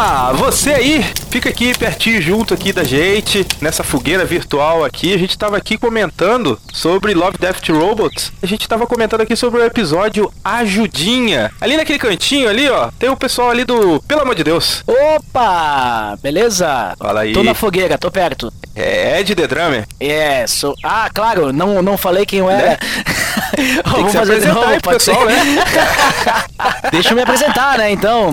Opa, você aí, fica aqui pertinho junto aqui da gente, nessa fogueira virtual aqui. A gente tava aqui comentando sobre Love, Death Robots. A gente tava comentando aqui sobre o episódio Ajudinha. Ali naquele cantinho ali, ó, tem o pessoal ali do Pelo amor de Deus. Opa, beleza? Fala aí. Tô na fogueira, tô perto. É Ed The Drummer. É, sou... Ah, claro, não, não falei quem eu era. Né? Tem que se apresentar aí pro pessoal, né? Deixa eu me apresentar, né, então.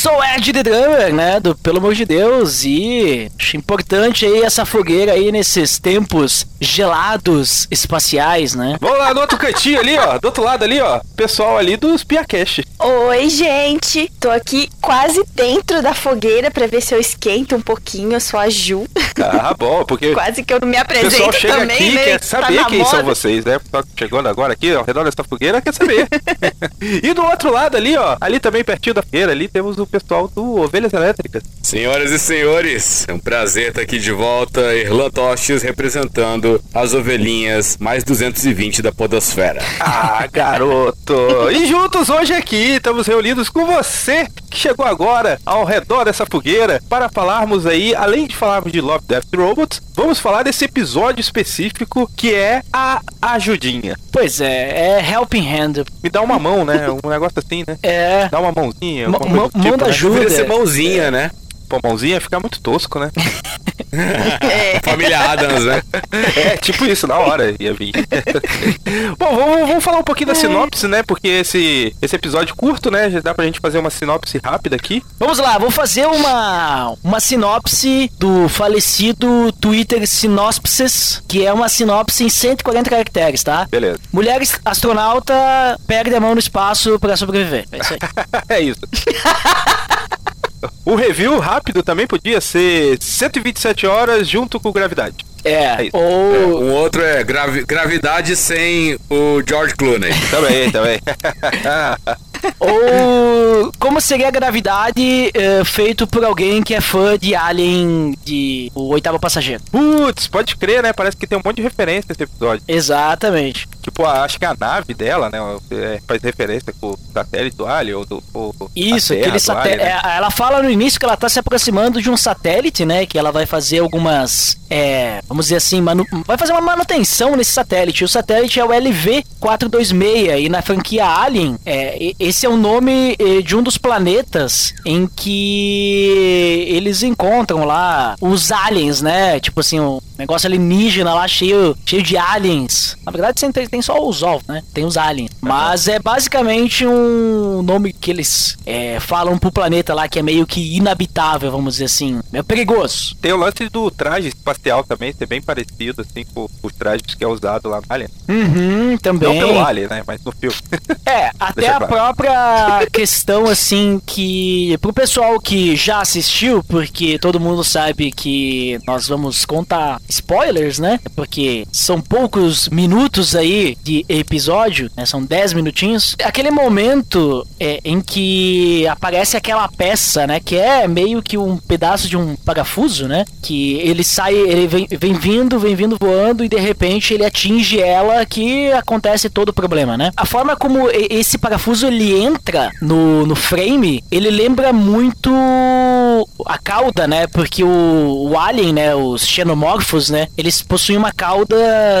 Sou Ed The Drummer, né, do Pelo Amor de Deus, e acho importante aí essa fogueira aí nesses tempos gelados espaciais, né? Vamos lá no outro cantinho ali, ó, do outro lado ali, ó, pessoal ali dos Piacast. Oi, gente. Tô aqui quase dentro da fogueira pra ver se eu esquento um pouquinho. Eu sou a Ju. Ah, bom, porque Quase que eu não me o apresento pessoal chega também, aqui e né? quer Tá saber na quem são moda. vocês, né? O que chegando agora aqui, ó, ao redor dessa fogueira, quer saber. e do outro lado ali, ó, ali também pertinho da fogueira, ali temos o pessoal do Ovelhas Elétricas. Senhoras e senhores, é um prazer estar aqui de volta. Irlan Tostes representando as ovelhinhas mais 220 da Podosfera. Ah, garoto! E juntos hoje aqui, estamos reunidos com você que chegou agora ao redor dessa fogueira para falarmos aí, além de falarmos de Love, Death Robots, vamos falar desse episódio específico que é a ajudinha. Pois é, é Helping Hand. Me dá uma mão, né? Um negócio assim, né? É. Dá uma mãozinha, Mão- ajuda. Deveria ser mãozinha, né? Pô, mãozinha fica muito tosco, né? Família Adams, né? É, tipo isso, na hora ia vir. Bom, vamos, vamos falar um pouquinho da sinopse, né? Porque esse, esse episódio curto, né? Já dá pra gente fazer uma sinopse rápida aqui. Vamos lá, vou fazer uma, uma sinopse do falecido Twitter Sinopsis, que é uma sinopse em 140 caracteres, tá? Beleza. Mulher astronauta perde a mão no espaço pra sobreviver. É isso aí. é isso. O review rápido também podia ser 127 horas junto com gravidade. É É, ou Um outro é gravi- Gravidade sem o George Clooney. Também, também. Ou como seria a gravidade eh, feito por alguém que é fã de Alien de O Oitavo Passageiro. Putz, pode crer, né? Parece que tem um monte de referência nesse episódio. Exatamente. Tipo, a- acho que a nave dela, né? é, faz referência com o satélite do Alien ou do. ou Isso, aquele satélite. Né? ela fala no início que ela tá se aproximando de um satélite, né? Que ela vai fazer algumas. é, vamos dizer assim, manu- vai fazer uma manutenção nesse satélite. O satélite é o LV-426 e na franquia Alien, é, esse é o nome eh, de um dos planetas em que eles encontram lá os aliens, né? Tipo assim, um negócio alienígena lá cheio, cheio de aliens. Na verdade, tem, tem só os ovos, né? Tem os aliens. Mas é basicamente um nome que eles é, falam pro planeta lá que é meio que inabitável, vamos dizer assim. É perigoso. Tem o lance do traje espacial também, ser bem parecido, assim, com os trajes que é usado lá no Alien. Uhum, Não também. pelo Alien, né? Mas no filme. É, até a claro. própria questão, assim, que pro pessoal que já assistiu, porque todo mundo sabe que nós vamos contar spoilers, né? Porque são poucos minutos aí de episódio, né? São 10 minutinhos. Aquele momento é, em que aparece aquela peça, né? Que é meio que um pedaço de um parafuso, né? Que ele sai, ele vem, vem vindo, vem vindo voando e de repente ele atinge ela que acontece todo o problema, né? A forma como esse parafuso ele entra no, no frame, ele lembra muito a cauda, né? Porque o, o alien, né? Os xenomorfos, né? Eles possuem uma cauda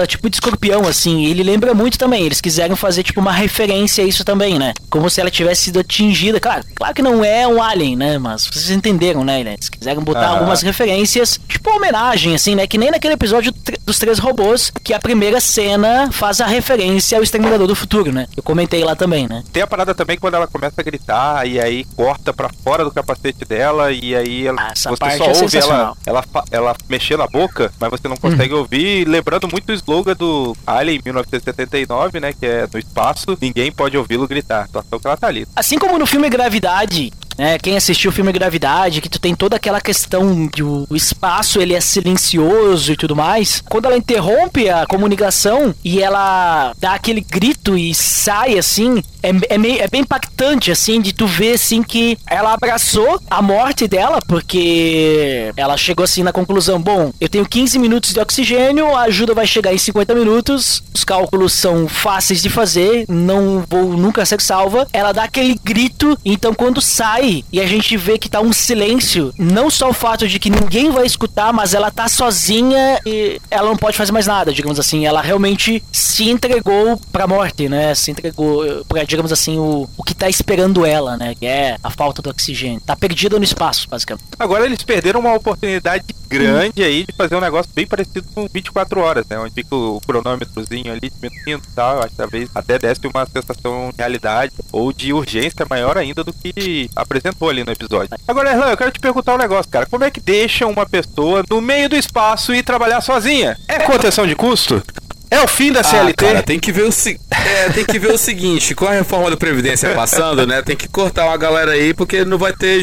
tipo de escorpião, assim. E ele lembra muito também. Eles quiseram fazer tipo uma referência a isso também, né? Como se ela tivesse sido atingida. Claro, claro que não é um alien, né? Mas vocês entenderam, né? Eles quiseram botar Aham. algumas referências, tipo homenagem, assim, né? Que nem naquele episódio dos três robôs, que a primeira cena faz a referência ao Exterminador do Futuro, né? Eu comentei lá também, né? Tem a parada também quando ela começa a gritar e aí corta pra fora do capacete dela e aí ela, Ah, você só é ouve ela, ela, ela mexendo a boca, mas você não consegue ouvir, lembrando muito o slogan do Alien 1979, né, que é no espaço, ninguém pode ouvi-lo gritar. A situação que ela tá ali. Assim como no filme Gravidade, né? Quem assistiu o filme Gravidade, que tu tem toda aquela questão o o espaço ele é silencioso e tudo mais. Quando ela interrompe a comunicação e ela dá aquele grito e sai assim, é, é, meio, é bem impactante assim de tu ver assim que ela abraçou a morte dela porque ela chegou assim na conclusão, bom, eu tenho 15 minutos de oxigênio, a ajuda vai chegar em 50 minutos, os cálculos são fáceis de fazer, não vou nunca ser salva. Ela dá aquele grito, então quando sai e a gente vê que tá um silêncio. Não só o fato de que ninguém vai escutar, mas ela tá sozinha e ela não pode fazer mais nada, digamos assim. Ela realmente se entregou pra morte, né? Se entregou pra, digamos assim, o, o que tá esperando ela, né? Que é a falta do oxigênio. Tá perdida no espaço, basicamente. Agora eles perderam uma oportunidade grande aí de fazer um negócio bem parecido com 24 horas, né? Onde fica o cronômetrozinho ali diminuindo e tal. Acho que talvez até desse uma sensação de realidade ou de urgência maior ainda do que apresentou ali no episódio. Agora, Erlan, eu quero te perguntar um negócio, cara. Como é que deixa uma pessoa no meio do espaço e trabalhar sozinha? É contenção de custo? É o fim da CLT? Ah, cara, tem que ver o se... é, tem que ver o seguinte, com a reforma da Previdência passando, né? Tem que cortar uma galera aí, porque não vai ter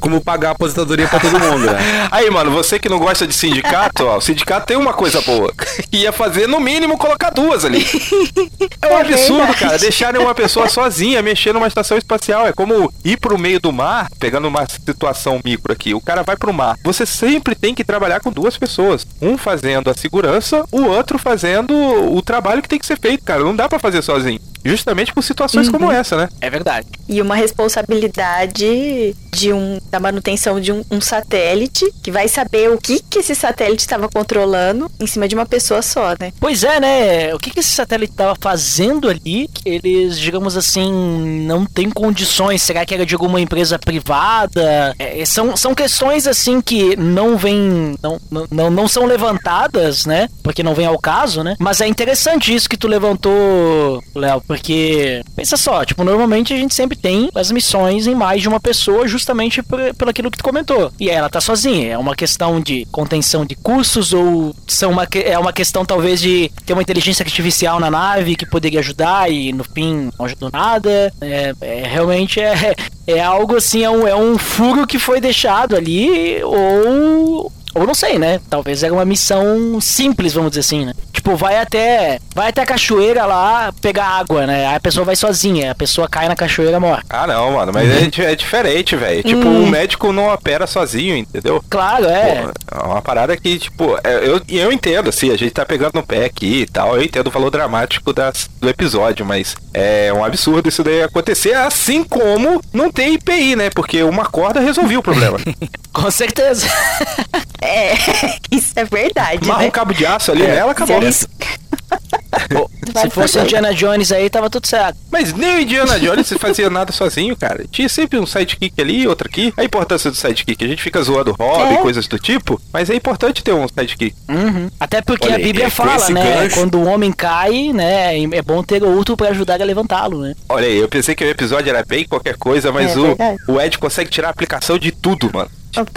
como pagar a aposentadoria pra todo mundo, né? Aí, mano, você que não gosta de sindicato, ó, o sindicato tem uma coisa boa. Ia fazer, no mínimo, colocar duas ali. É um É absurdo, cara, deixarem uma pessoa sozinha mexer numa estação espacial. É como ir pro meio do mar, pegando uma situação micro aqui. O cara vai pro mar. Você sempre tem que trabalhar com duas pessoas. Um fazendo a segurança, o outro fazendo o trabalho que tem que ser feito, cara. Não dá pra fazer sozinho. Justamente por situações como essa, né? É verdade. E uma responsabilidade de um, da manutenção de um, um satélite que vai saber o que, que esse satélite estava controlando em cima de uma pessoa só, né? Pois é, né? O que, que esse satélite estava fazendo ali que eles, digamos assim, não tem condições? Será que era de alguma empresa privada? É, são, são questões assim que não vêm. Não, não- não, não são levantadas, né? Porque não vem ao caso, né? Mas é interessante isso que tu levantou, Léo, porque pensa só, tipo, normalmente a gente sempre tem as missões em mais de uma pessoa justamente por, pelo aquilo que tu comentou. E ela tá sozinha. É uma questão de contenção de custos ou são uma, é uma questão talvez de ter uma inteligência artificial na nave que poderia ajudar e no fim não ajudou nada. É, é, realmente é, é algo assim, é um, é um furo que foi deixado ali ou ou não sei, né? Talvez era uma missão simples, vamos dizer assim, né? Tipo, vai até vai até a cachoeira lá pegar água, né? Aí a pessoa vai sozinha, a pessoa cai na cachoeira e morre. Ah, não, mano, mas é, di- é diferente, velho. Tipo, o médico não opera sozinho, entendeu? Claro, é. Pô, é uma parada que, tipo, é, eu, e eu entendo, assim, a gente tá pegando no pé aqui e tal, eu entendo o valor dramático das, do episódio, mas é um absurdo isso daí acontecer, assim como não tem IPI, né? Porque uma corda resolvia o problema. Com certeza. É, isso é verdade, Marra né? um cabo de aço ali nela, acabou. Se fosse Indiana Jones aí, tava tudo certo. Mas nem o Indiana Jones fazia nada sozinho, cara. Tinha sempre um sidekick ali outro aqui. A importância do sidekick, a gente fica zoando Robin, É. coisas do tipo, mas é importante ter um sidekick. Uhum. Até porque Olha a Bíblia com fala, né? gancho- Quando o homem cai, né? É bom ter outro pra ajudar a levantá-lo, né? Olha aí, eu pensei que o episódio era bem qualquer coisa, mas É o, verdade. o Ed consegue tirar a aplicação de tudo, mano.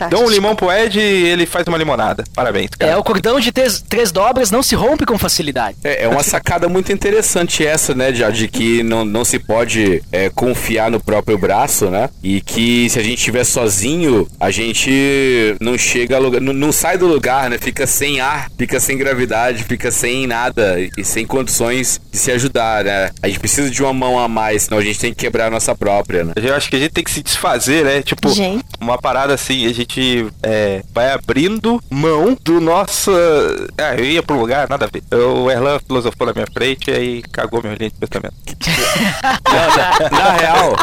Dá um limão pro Ed e ele faz uma limonada. Parabéns, cara. É, o cordão de três, três dobras não se rompe com facilidade. É, é uma sacada muito interessante essa, né, de, de que não, não se pode é, confiar no próprio braço, né? E que se a gente estiver sozinho, a gente não chega a lugar, não, não sai do lugar, né? Fica sem ar, fica sem gravidade, fica sem nada e sem condições de se ajudar, né? A gente precisa de uma mão a mais, senão a gente tem que quebrar a nossa própria, né? Eu acho que a gente tem que se desfazer, né? Tipo, Gente. Uma parada assim, a gente é, vai abrindo mão do nosso. Ah, eu ia pro lugar, nada a ver. O Erlan filosofou na minha frente e aí cagou meu linha de pensamento. Na, na real,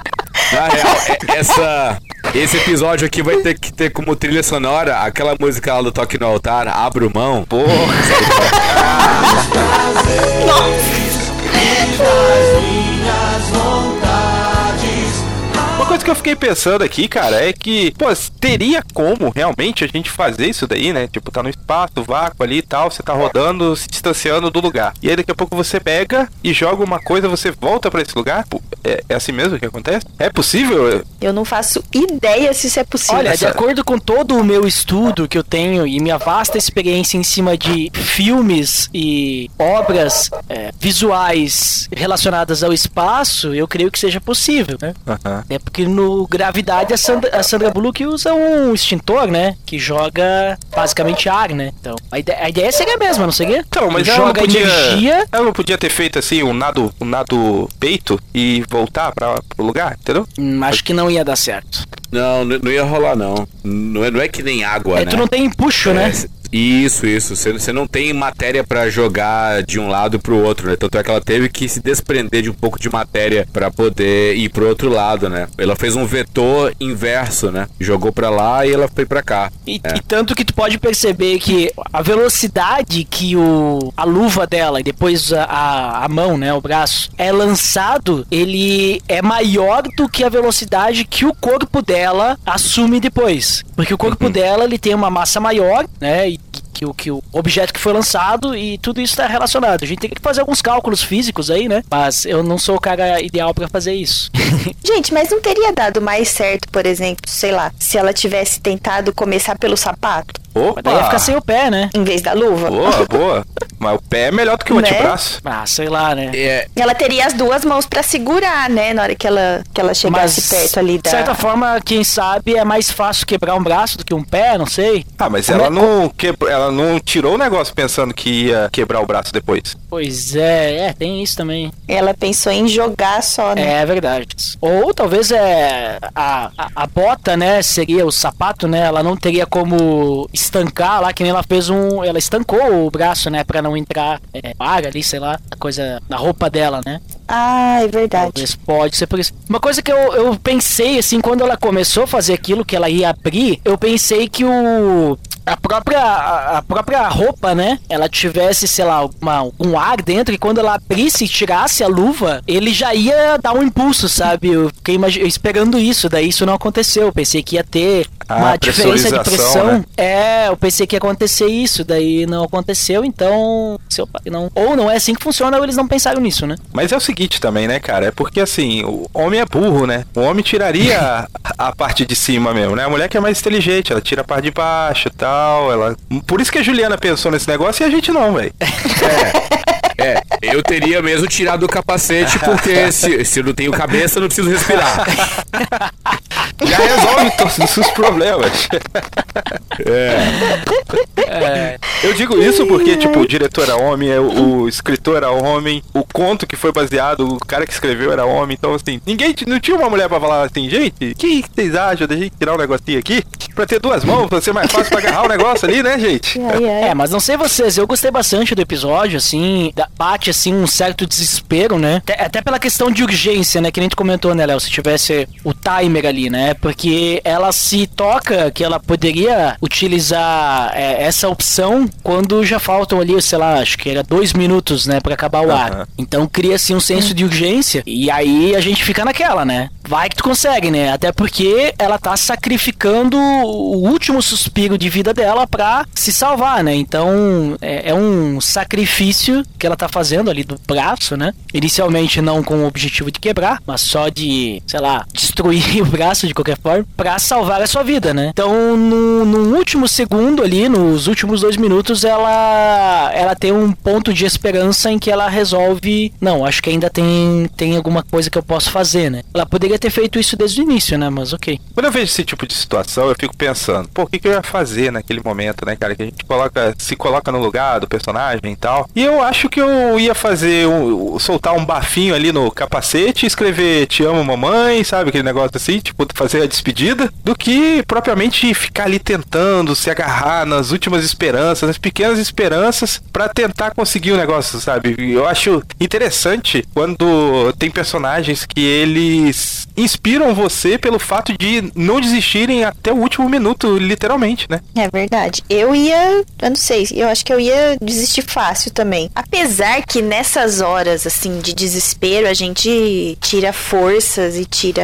na real, é- essa, esse episódio aqui vai ter que ter como trilha sonora aquela música lá do Toque no Altar, Abro Mão. Porra. Uma coisa que eu fiquei pensando aqui, cara, é que, pô, teria como realmente a gente fazer isso daí, né? Tipo, tá no espaço, vácuo ali e tal, você tá rodando, se distanciando do lugar. E aí daqui a pouco você pega e joga uma coisa, você volta pra esse lugar? Pô, É, é assim mesmo que acontece? É possível? Eu não faço ideia se isso é possível. Olha, de acordo com todo o meu estudo que eu tenho e minha vasta experiência em cima de filmes e obras é, visuais relacionadas ao espaço, eu creio que seja possível, né? Aham. É porque no Gravidade a Sandra, a Sandra Bullock usa um extintor, né? Que joga basicamente ar, né? Então, a ideia, a ideia seria a mesma, não seria? Então, mas ela não joga podia. energia. Ela não podia ter feito assim um nado, um nado peito e voltar para pro lugar, entendeu? Hum, acho que não ia dar certo. Não, não ia rolar não. Não é, não é que nem água, É, né? tu não tem empuxo, É, né? Isso, isso. Você, você não tem matéria pra jogar de um lado pro outro, né? Tanto é que ela teve que se desprender de um pouco de matéria pra poder ir pro outro lado, né? Ela fez um vetor inverso, né? Jogou pra lá e ela foi pra cá. E, É. e tanto que tu pode perceber que a velocidade que o a luva dela e depois a, a, a mão, né, o braço, é lançado, ele é maior do que a velocidade que o corpo dela assume depois. Porque o corpo dela, ele tem uma massa maior, né, e que, o, que o objeto que foi lançado e tudo isso está relacionado. A gente tem que fazer alguns cálculos físicos aí, né? Mas eu não sou o cara ideal pra fazer isso. Gente, mas não teria dado mais certo, por exemplo, sei lá, se ela tivesse tentado começar pelo sapato, Opa! Mas daí ia ficar sem o pé, né? em vez da luva? Boa, boa. Mas o pé é melhor do que o Né? antebraço. Ah, sei lá, né? É, Ela teria as duas mãos pra segurar, né? Na hora que ela, que ela chegasse perto ali da. De certa forma, quem sabe é mais fácil quebrar um braço do que um pé, não sei. Ah, mas Como ela é- não, quebrou, ela não tirou o negócio pensando que ia quebrar o braço depois. Pois é, é, tem isso também. Ela pensou em jogar só, né? É verdade. Ou talvez é a, a, a bota, né? Seria o sapato, né? Ela não teria como estancar lá, que nem ela fez um. Ela estancou o braço, né? Pra não entrar é, ar ali, sei lá, a coisa na roupa dela, né? Ah, é verdade. Talvez pode ser por isso. Uma coisa que eu, eu pensei, assim, quando ela começou a fazer aquilo que ela ia abrir, eu pensei que o. A própria, a a própria roupa, né? Ela tivesse, sei lá, uma, um ar dentro e quando ela abrisse e tirasse a luva, ele já ia dar um impulso, sabe? Eu fiquei esperando isso, daí isso não aconteceu. Eu pensei que ia ter Ah, uma diferença de pressão. né? É, eu pensei que ia acontecer isso, daí não aconteceu, então. Se eu, não, ou não é assim que funciona, ou eles não pensaram nisso, né? Mas é o seguinte também, né, cara? É porque assim, o homem é burro, né? O homem tiraria a, a parte de cima mesmo, né? A mulher que é mais inteligente, ela tira a parte de baixo e tal. Ela... Por isso que a Juliana pensou nesse negócio e a gente não, velho. é, eu teria mesmo tirado o capacete, porque se, se eu não tenho cabeça, eu não preciso respirar. Já resolve todos os seus problemas. É, Eu digo isso porque, tipo, o diretor era homem, é, o, escritor era homem, o conto que foi baseado, o cara que escreveu era homem, então assim, ninguém não tinha uma mulher pra falar assim, gente, o que, vocês acham da gente tirar um negocinho aqui? Pra ter duas mãos, pra ser mais fácil pra agarrar o negócio ali, né, gente? É, mas não sei vocês, eu gostei bastante do episódio, assim, da- bate, assim, um certo desespero, né? Até, até pela questão de urgência, né? Que nem tu comentou, né, Léo? Se tivesse o timer ali, né? Porque ela se toca que ela poderia utilizar é, essa opção quando já faltam ali, sei lá, acho que era dois minutos, né, pra acabar o ar. Aham. Então cria-se um senso de urgência e aí a gente fica naquela, né? Vai que tu consegue, né? Até porque ela tá sacrificando o último suspiro de vida dela pra se salvar, né? Então é, é um sacrifício que ela tá fazendo ali do braço, né? Inicialmente não com o objetivo de quebrar, mas só de, sei lá, destruir o braço de qualquer forma pra salvar a sua vida, né? Então no, no último segundo ali, nos últimos dois minutos, ela ela tem um ponto de esperança em que ela resolve, não, acho que ainda tem tem alguma coisa que eu posso fazer, né? Ela poderia ter feito isso desde o início, né? Mas ok. Quando eu vejo esse tipo de situação, eu fico pensando, pô, o que, que eu ia fazer naquele momento, né, cara? Que a gente coloca, se coloca no lugar do personagem e tal. E eu acho que eu ia fazer, um, soltar um bafinho ali no capacete, escrever te amo mamãe, sabe? Aquele negócio assim, tipo, fazer a despedida, do que propriamente ficar ali tentando se agarrar nas últimas esperanças, nas pequenas esperanças, pra tentar conseguir o negócio, sabe? Eu acho interessante quando tem personagens que eles inspiram você pelo fato de não desistirem até o último minuto, literalmente, né? É verdade. Eu ia. Eu não sei, eu acho que eu ia desistir fácil também. Apesar que nessas horas, assim, de desespero, a gente tira forças e tira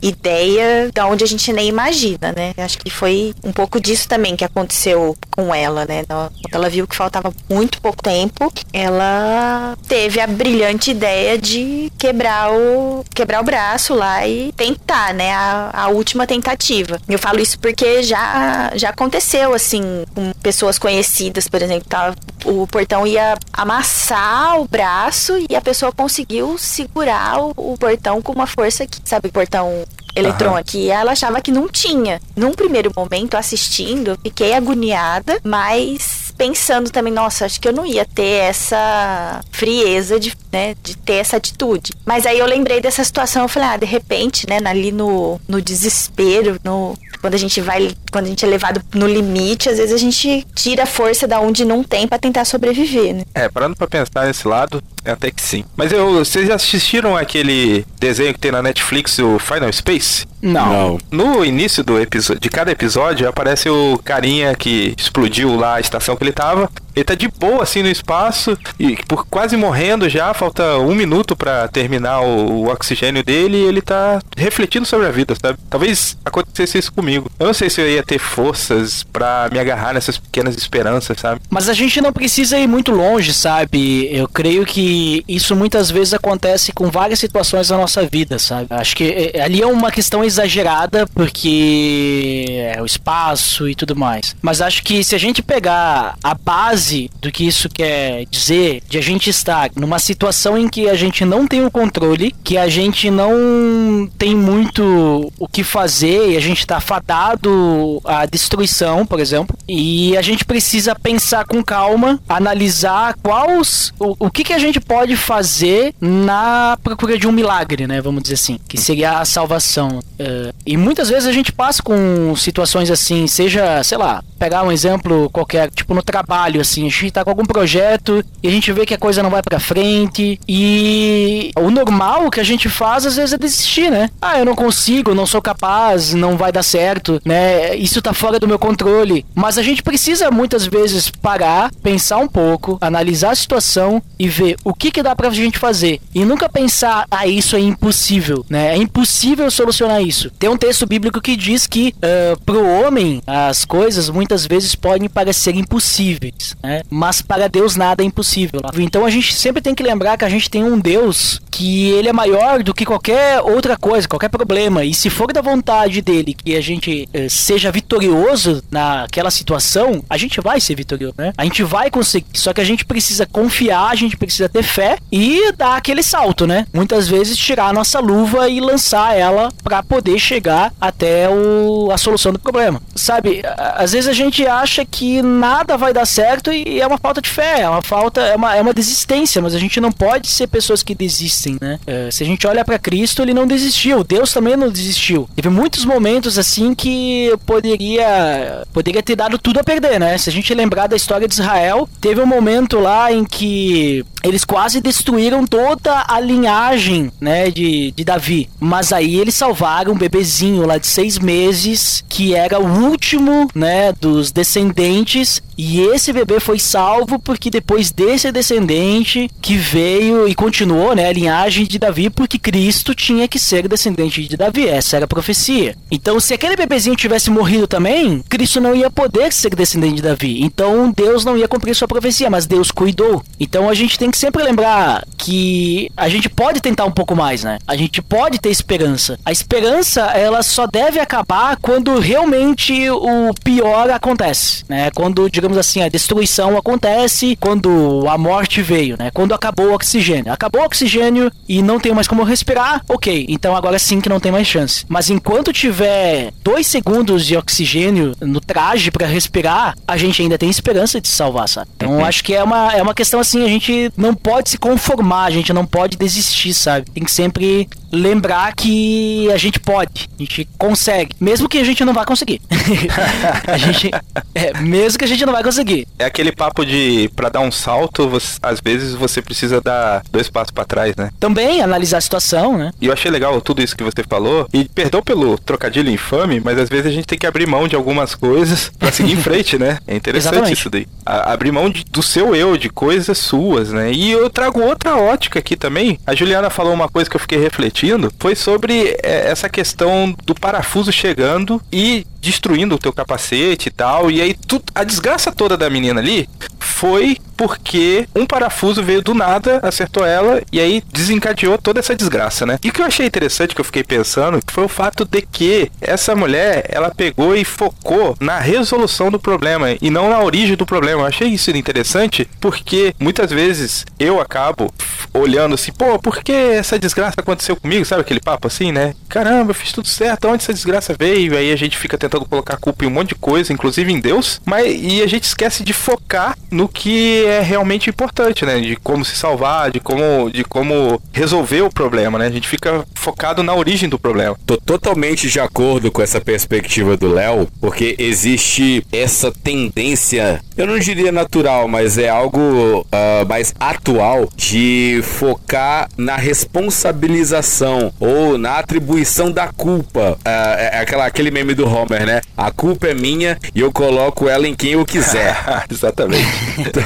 ideia da onde a gente nem imagina, né? Acho que foi um pouco disso também que aconteceu com ela, né? Quando ela viu que faltava muito pouco tempo, ela teve a brilhante ideia de quebrar o, quebrar o braço lá e tentar, né? A, a última tentativa. Eu falo isso porque já, já aconteceu, assim, com pessoas conhecidas, por exemplo, tava, o portão ia amassar o braço e a pessoa conseguiu segurar o, o portão com uma força que, sabe, portão eletrônico. E ela achava que não tinha. Num primeiro momento, assistindo, fiquei agoniada, mas pensando também, nossa, acho que eu não ia ter essa frieza de, né, de ter essa atitude. Mas aí eu lembrei dessa situação, eu falei, ah, de repente, né, ali no, no desespero, no quando a gente vai, quando a gente é levado no limite, às vezes a gente tira a força da onde não tem para tentar sobreviver, né? É, parando pra pensar nesse lado, até que sim. Mas eu, vocês já assistiram aquele desenho que tem na Netflix, o Final Space? Não. No início do episódio, de cada episódio, aparece o carinha que explodiu lá a estação que ele tava. Ele tá de boa assim no espaço e por quase morrendo já, falta um minuto pra terminar o, o oxigênio dele e ele tá refletindo sobre a vida, sabe? Talvez acontecesse isso comigo. Eu não sei se eu ia ter forças pra me agarrar nessas pequenas esperanças, sabe? Mas a gente não precisa ir muito longe, sabe? Eu creio que isso muitas vezes acontece com várias situações da nossa vida, sabe? Acho que é, ali é uma questão exagerada porque é o espaço e tudo mais. Mas acho que se a gente pegar a base do que isso quer dizer, de a gente estar numa situação em que a gente não tem o controle, que a gente não tem muito o que fazer e a gente está fadado à destruição, por exemplo, e a gente precisa pensar com calma, analisar quais o, o que, que a gente pode fazer na procura de um milagre, né? Vamos dizer assim, que seria a salvação. Uh, e muitas vezes a gente passa com situações assim, seja, sei lá, pegar um exemplo qualquer, tipo no trabalho, assim, a gente tá com algum projeto e a gente vê que a coisa não vai pra frente e o normal que a gente faz às vezes é desistir, né? Ah, eu não consigo, não sou capaz, não vai dar certo, né? Isso tá fora do meu controle. Mas a gente precisa muitas vezes parar, pensar um pouco, analisar a situação e ver o que que dá pra gente fazer. E nunca pensar, ah, isso é impossível, né? É impossível solucionar isso. Tem um texto bíblico que diz que uh, pro homem as coisas muitas vezes podem parecer impossíveis, né? Mas para Deus nada é impossível. Então a gente sempre tem que lembrar que a gente tem um Deus que ele é maior do que qualquer outra coisa, qualquer problema. E se for da vontade dele que a gente eh, seja vitorioso naquela situação, a gente vai ser vitorioso, né? A gente vai conseguir. Só que a gente precisa confiar, a gente precisa ter fé e dar aquele salto, né? Muitas vezes tirar a nossa luva e lançar ela para poder chegar até o, a solução do problema. Sabe, às vezes a gente acha que nada vai dar certo e é uma falta de fé, é uma falta, é uma, é uma desistência, mas a gente não pode ser pessoas que desistem, né? É, se a gente olha para Cristo, ele não desistiu, Deus também não desistiu. Teve muitos momentos assim que poderia poderia ter dado tudo a perder, né? Se a gente lembrar da história de Israel, teve um momento lá em que eles quase destruíram toda a linhagem, né, de, de Davi. Mas aí eles salvaram um bebezinho lá de seis meses, que era o último, né, dos descendentes. E esse bebê foi salvo porque depois desse descendente que veio e continuou, né, a linhagem de Davi, porque Cristo tinha que ser descendente de Davi. Essa era a profecia. Então, se aquele bebezinho tivesse morrido também, Cristo não ia poder ser descendente de Davi. Então, Deus não ia cumprir sua profecia, mas Deus cuidou. Então, a gente tem que sempre lembrar que a gente pode tentar um pouco mais, né? A gente pode ter esperança. A esperança, ela só deve acabar quando realmente o pior acontece, né? Quando, digamos assim, a destruição acontece, quando a morte veio, né? Quando acabou o oxigênio. Acabou o oxigênio e não tem mais como respirar, ok. Então agora sim que não tem mais chance. Mas enquanto tiver dois segundos de oxigênio no traje para respirar, a gente ainda tem esperança de se salvar, sabe? Então acho que é uma, é uma questão assim, a gente não pode se conformar, a gente não pode desistir, sabe? Tem que sempre lembrar que a gente pode, a gente consegue, mesmo que a gente não vá conseguir. a gente, é, mesmo que a gente não vai conseguir. É aquele papo de para dar um salto, você, às vezes você precisa dar dois passos para trás, né? Também analisar a situação, né? E eu achei legal tudo isso que você falou. E perdão pelo trocadilho infame, mas às vezes a gente tem que abrir mão de algumas coisas para seguir em frente, né? É interessante Exatamente. isso daí. A, abrir mão de, do seu eu, de coisas suas, né? E eu trago outra ótica aqui também. A Juliana falou uma coisa que eu fiquei refletindo, foi sobre é, essa questão do parafuso chegando e destruindo o teu capacete e tal. E aí tu, a desgraça toda da menina ali foi porque um parafuso veio do nada, acertou ela e aí desencadeou toda essa desgraça, né? E o que eu achei interessante que eu fiquei pensando foi o fato de que essa mulher, ela pegou e focou na resolução do problema e não na origem do problema. Eu achei isso interessante porque muitas vezes eu acabo olhando assim, pô, por que essa desgraça aconteceu comigo? Sabe aquele papo assim, né? Caramba, eu fiz tudo certo, onde essa desgraça veio? Aí a gente fica tentando colocar a culpa em um monte de coisa, inclusive em Deus, mas e a gente esquece de focar no que é realmente importante, né? De como se salvar, de como, de como resolver o problema, né? A gente fica focado na origem do problema. Tô totalmente de acordo com essa perspectiva do Léo, porque existe essa tendência, eu não diria natural, mas é algo uh, mais atual de focar na responsabilização ou na atribuição da culpa. Uh, é aquela, aquele meme do Homer, né? A culpa é minha e eu coloco ela em quem eu quiser. Exatamente.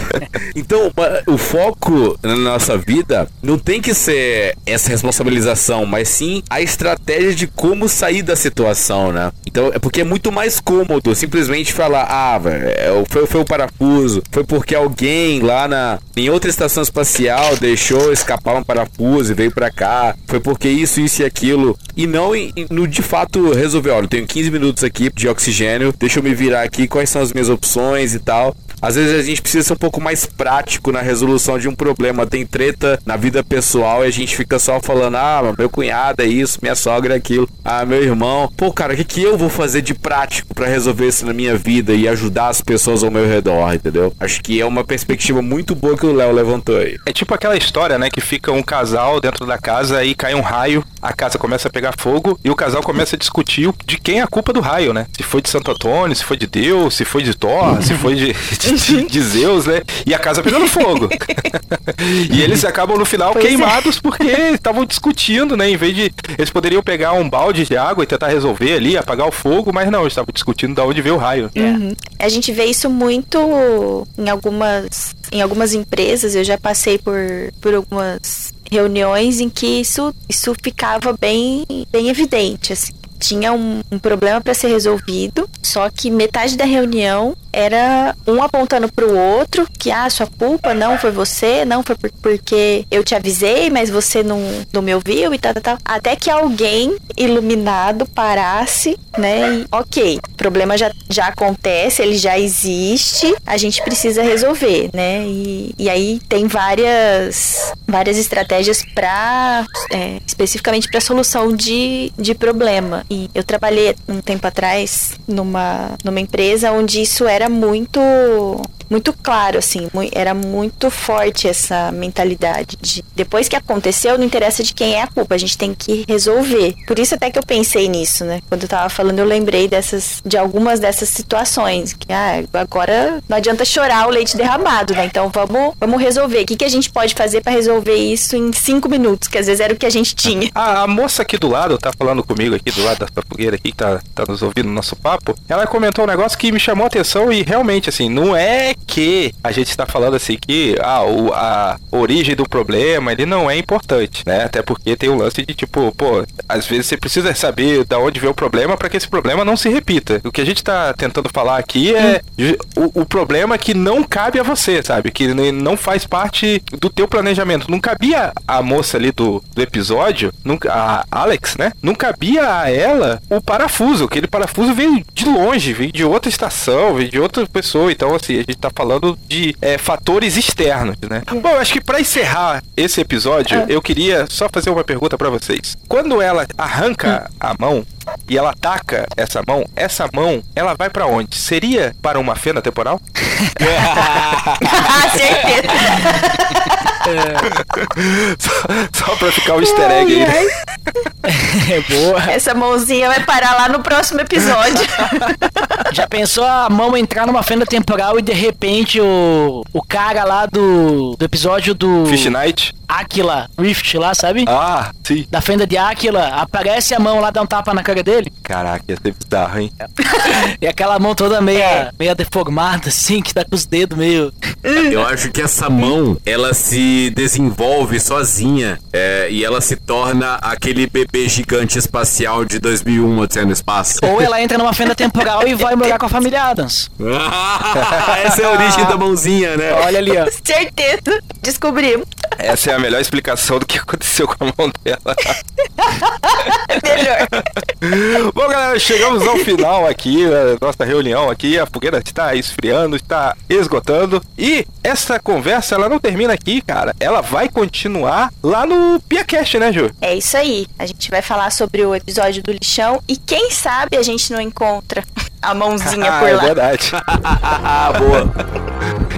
então, o foco na nossa vida não tem que ser essa responsabilização, mas sim a estratégia de como sair da situação, né? Então, é porque é muito mais cômodo simplesmente falar, ah, velho, é, foi, foi o parafuso, foi porque alguém lá na em outra estação espacial deixou escapar um parafuso e veio para cá, foi porque isso, isso e aquilo, e não no de fato resolver, olha, eu tenho 15 minutos aqui de oxigênio, deixa eu me virar aqui, quais são as minhas opções e tal. Às vezes a gente precisa ser um pouco mais prático na resolução de um problema. Tem treta na vida pessoal e a gente fica só falando: ah, meu cunhado é isso, minha sogra é aquilo, ah, meu irmão. Pô, cara, o que, que eu vou fazer de prático para resolver isso na minha vida e ajudar as pessoas ao meu redor, entendeu? Acho que é uma perspectiva muito boa que o Léo levantou aí. É tipo aquela história, né, que fica um casal dentro da casa e cai um raio, a casa começa a pegar fogo e o casal começa a discutir de quem é a culpa do raio, né? Se foi de Santo Antônio, se foi de Deus, se foi de Thor, se foi de, de, de Zeus, né? E a casa pegando fogo. e eles acabam no final pois é. queimados é. porque estavam discutindo, né? Em vez de. Eles poderiam pegar um balde de água e tentar resolver ali, apagar o fogo, mas não, eles estavam discutindo de onde veio o raio. Uhum. A gente vê isso muito em algumas, em algumas empresas. Eu já passei por, por algumas reuniões em que isso, isso ficava bem, bem evidente, assim tinha um, um problema para ser resolvido, só que metade da reunião era um apontando para o outro que ah, sua culpa não foi você, não foi porque eu te avisei, mas você não, não me ouviu e tal, tal, tal. Até que alguém iluminado parasse, né? E, ok, problema já, já acontece, ele já existe, a gente precisa resolver, né? E, e aí tem várias, várias estratégias para é, especificamente para solução de, de problema. E eu trabalhei um tempo atrás numa, numa empresa onde isso era muito muito claro, assim, era muito forte essa mentalidade de depois que aconteceu, não interessa de quem é a culpa, a gente tem que resolver. Por isso até que eu pensei nisso, né? Quando eu tava falando, eu lembrei dessas, de algumas dessas situações, que ah, agora não adianta chorar o leite derramado, né? Então vamos, vamos resolver. O que, que a gente pode fazer para resolver isso em cinco minutos, que às vezes era o que a gente tinha. A, a moça aqui do lado, tá falando comigo aqui do lado da fogueira aqui, que tá, tá nos ouvindo no nosso papo, ela comentou um negócio que me chamou a atenção e realmente, assim, não é que a gente está falando assim que ah, o, a origem do problema ele não é importante, né? Até porque tem um lance de tipo, pô, às vezes você precisa saber da onde veio o problema para que esse problema não se repita. O que a gente está tentando falar aqui é o, o, problema que não cabe a você, sabe? Que não faz parte do teu planejamento. Não cabia a moça ali do, do episódio, nunca, a Alex, né? Não cabia a ela o parafuso. Aquele parafuso veio de longe, veio de outra estação, veio de outra pessoa. Então, assim, a gente tá falando de é, fatores externos, né? É. Bom, acho que para encerrar esse episódio, é. eu queria só fazer uma pergunta para vocês. Quando ela arranca hum. a mão e ela ataca essa mão, essa mão, ela vai para onde? Seria para uma fenda temporal? Certeza. É. Só, só pra ficar o um easter egg aí. Né? É boa. Essa mãozinha vai parar lá no próximo episódio. Já pensou a mão entrar numa fenda temporal e de repente o, o cara lá do, do episódio do. Fish Night? Aquila Rift lá, sabe? Ah, sim. Da fenda de Aquila, aparece a mão lá, dá um tapa na cara dele. Caraca, ia ser bizarro, hein? e aquela mão toda meia, é. meia deformada, assim, que tá com os dedos meio. Eu acho que essa mão, ela se desenvolve sozinha é, e ela se torna aquele bebê gigante espacial de 2001, Odisseia no Espaço. Ou ela entra numa fenda temporal e vai morar com a família Adams. Essa é a origem da mãozinha, né? Olha ali, ó. Certeza. Descobrimos. Essa é a melhor explicação do que aconteceu com a mão dela. Melhor. Bom, galera, chegamos ao final aqui da nossa reunião aqui. A fogueira está esfriando, está esgotando. E essa conversa, ela não termina aqui, cara. Ela vai continuar lá no PiaCast, né, Ju? É isso aí. A gente vai falar sobre o episódio do lixão e quem sabe a gente não encontra a mãozinha por é lá. É verdade. Boa.